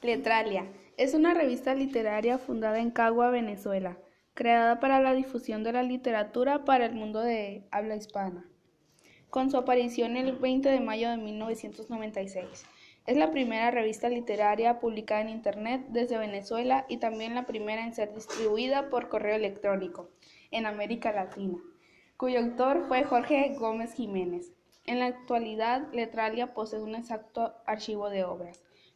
Letralia es una revista literaria fundada en Cagua, Venezuela, creada para la difusión de la literatura para el mundo de habla hispana, con su aparición el 20 de mayo de 1996. Es la primera revista literaria publicada en Internet desde Venezuela y también la primera en ser distribuida por correo electrónico en América Latina, cuyo autor fue Jorge Gómez Jiménez. En la actualidad, Letralia posee un exacto archivo de obras,